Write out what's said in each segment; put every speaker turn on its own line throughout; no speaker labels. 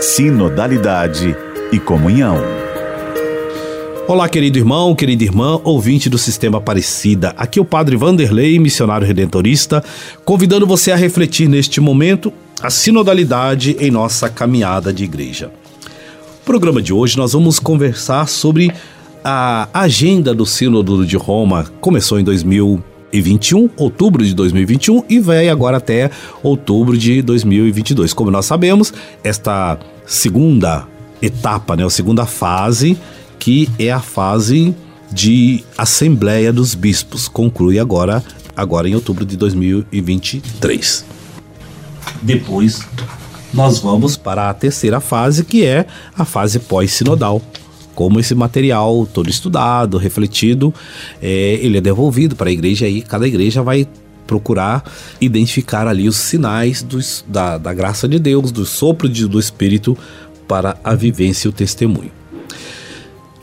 sinodalidade e comunhão.
Olá, querido irmão, querida irmã, ouvinte do Sistema Aparecida. Aqui é o Padre Vanderlei, missionário redentorista, convidando você a refletir neste momento a sinodalidade em nossa caminhada de igreja. No programa de hoje nós vamos conversar sobre a agenda do Sínodo de Roma. Começou em 2021, outubro de 2021 e vai agora até outubro de 2022. Como nós sabemos, esta segunda etapa, né, a segunda fase, que é a fase de Assembleia dos Bispos, conclui agora agora em outubro de 2023. Depois nós vamos para a terceira fase, que é a fase pós-sinodal. Como esse material todo estudado, refletido, é, ele é devolvido para a igreja e cada igreja vai procurar identificar ali os sinais dos, da, da graça de Deus, do sopro de, do Espírito para a vivência e o testemunho.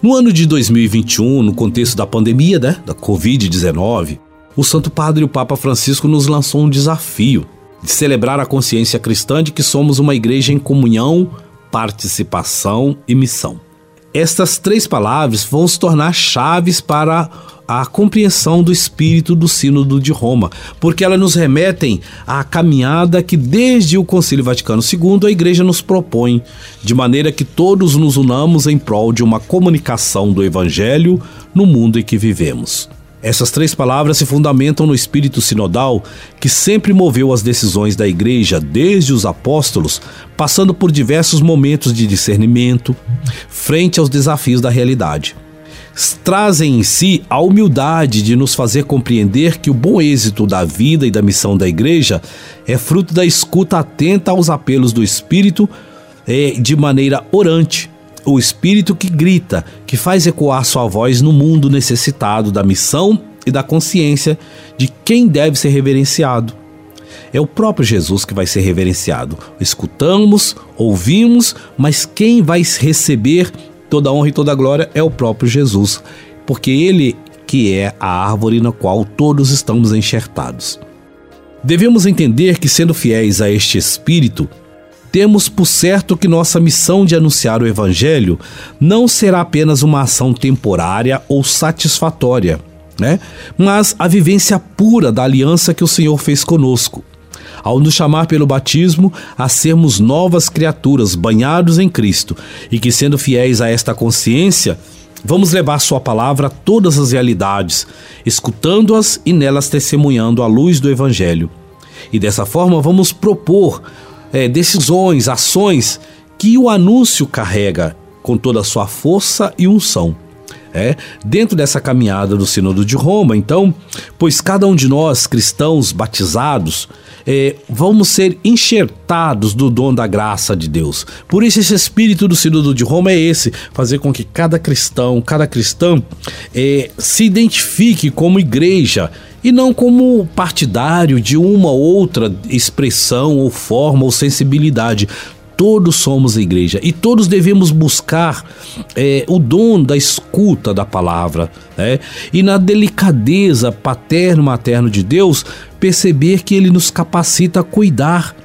No ano de 2021, no contexto da pandemia né, da Covid-19, o Santo Padre o Papa Francisco nos lançou um desafio de celebrar a consciência cristã de que somos uma igreja em comunhão, participação e missão. Estas três palavras vão se tornar chaves para a compreensão do espírito do Sínodo de Roma, porque elas nos remetem à caminhada que desde o Concílio Vaticano II a Igreja nos propõe, de maneira que todos nos unamos em prol de uma comunicação do Evangelho no mundo em que vivemos. Essas três palavras se fundamentam no espírito sinodal que sempre moveu as decisões da Igreja desde os apóstolos, passando por diversos momentos de discernimento frente aos desafios da realidade. Trazem em si a humildade de nos fazer compreender que o bom êxito da vida e da missão da Igreja é fruto da escuta atenta aos apelos do Espírito é, de maneira orante o espírito que grita, que faz ecoar sua voz no mundo necessitado da missão e da consciência de quem deve ser reverenciado. É o próprio Jesus que vai ser reverenciado. Escutamos, ouvimos, mas quem vai receber toda a honra e toda a glória é o próprio Jesus, porque ele que é a árvore na qual todos estamos enxertados. Devemos entender que, sendo fiéis a este Espírito, temos por certo que nossa missão de anunciar o Evangelho não será apenas uma ação temporária ou satisfatória, né? mas a vivência pura da aliança que o Senhor fez conosco. Ao nos chamar pelo batismo a sermos novas criaturas banhados em Cristo e que, sendo fiéis a esta consciência, Vamos levar Sua palavra a todas as realidades, escutando-as e nelas testemunhando a luz do Evangelho. E dessa forma vamos propor é, decisões, ações que o anúncio carrega com toda a sua força e unção. É, dentro dessa caminhada do Sínodo de Roma, então, pois cada um de nós, cristãos batizados, é, vamos ser enxertados do dom da graça de Deus. Por isso, esse espírito do Sínodo de Roma é esse: fazer com que cada cristão, cada cristão, é, se identifique como igreja e não como partidário de uma outra expressão ou forma ou sensibilidade. Todos somos a igreja e todos devemos buscar é, o dom da escuta da palavra né? e na delicadeza paterno-materno de Deus perceber que Ele nos capacita a cuidar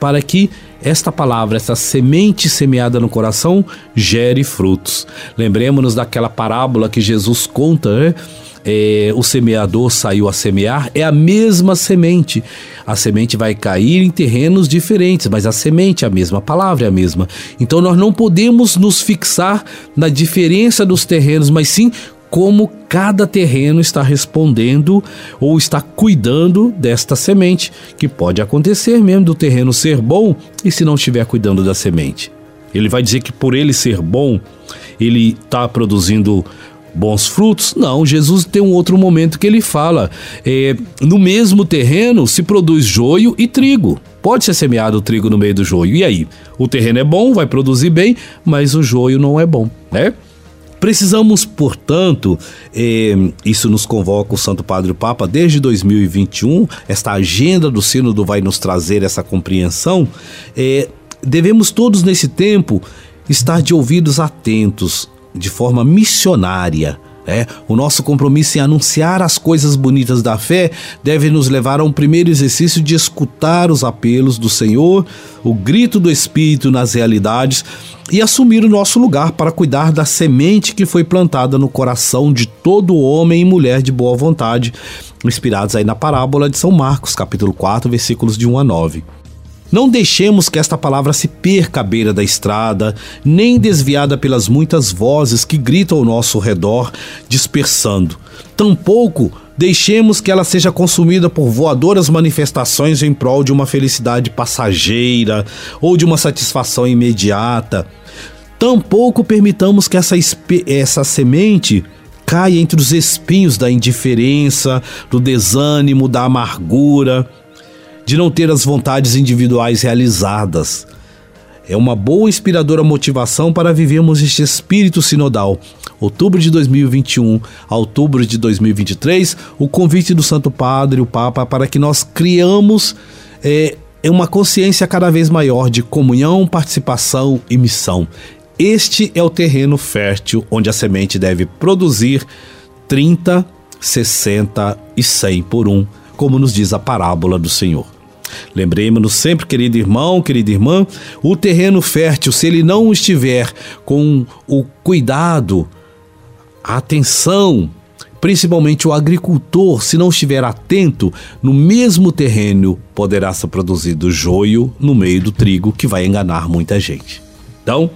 para que esta palavra, essa semente semeada no coração, gere frutos. Lembremos-nos daquela parábola que Jesus conta, né? É, o semeador saiu a semear, é a mesma semente. A semente vai cair em terrenos diferentes, mas a semente é a mesma, a palavra é a mesma. Então nós não podemos nos fixar na diferença dos terrenos, mas sim como cada terreno está respondendo ou está cuidando desta semente, que pode acontecer mesmo do terreno ser bom e se não estiver cuidando da semente. Ele vai dizer que por ele ser bom, ele está produzindo bons frutos? Não, Jesus tem um outro momento que ele fala: é, no mesmo terreno se produz joio e trigo. Pode ser semeado o trigo no meio do joio. E aí? O terreno é bom, vai produzir bem, mas o joio não é bom, né? Precisamos, portanto, eh, isso nos convoca o Santo Padre Papa desde 2021, esta agenda do Sínodo vai nos trazer essa compreensão. Eh, devemos todos nesse tempo estar de ouvidos atentos de forma missionária É, o nosso compromisso em anunciar as coisas bonitas da fé deve nos levar a um primeiro exercício de escutar os apelos do Senhor, o grito do Espírito nas realidades e assumir o nosso lugar para cuidar da semente que foi plantada no coração de todo homem e mulher de boa vontade, inspirados aí na parábola de São Marcos, capítulo 4, versículos de 1 a 9. Não deixemos que esta palavra se perca à beira da estrada, nem desviada pelas muitas vozes que gritam ao nosso redor, dispersando. Tampouco deixemos que ela seja consumida por voadoras manifestações em prol de uma felicidade passageira ou de uma satisfação imediata. Tampouco permitamos que essa, essa semente caia entre os espinhos da indiferença, do desânimo, da amargura de não ter as vontades individuais realizadas. É uma boa inspiradora motivação para vivermos este espírito sinodal. Outubro de 2021 a outubro de 2023, o convite do Santo Padre, o Papa, para que nós criamos é, uma consciência cada vez maior de comunhão, participação e missão. Este é o terreno fértil onde a semente deve produzir 30, 60 e 100 por um como nos diz a parábola do Senhor. Lembremos-nos sempre, querido irmão, querida irmã, o terreno fértil, se ele não estiver com o cuidado, a atenção, principalmente o agricultor, se não estiver atento, no mesmo terreno poderá ser produzido joio no meio do trigo que vai enganar muita gente. Então,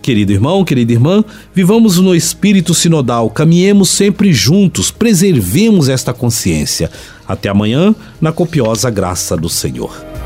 querido irmão, querida irmã, vivamos no espírito sinodal, caminhemos sempre juntos, preservemos esta consciência. Até amanhã, na copiosa graça do Senhor.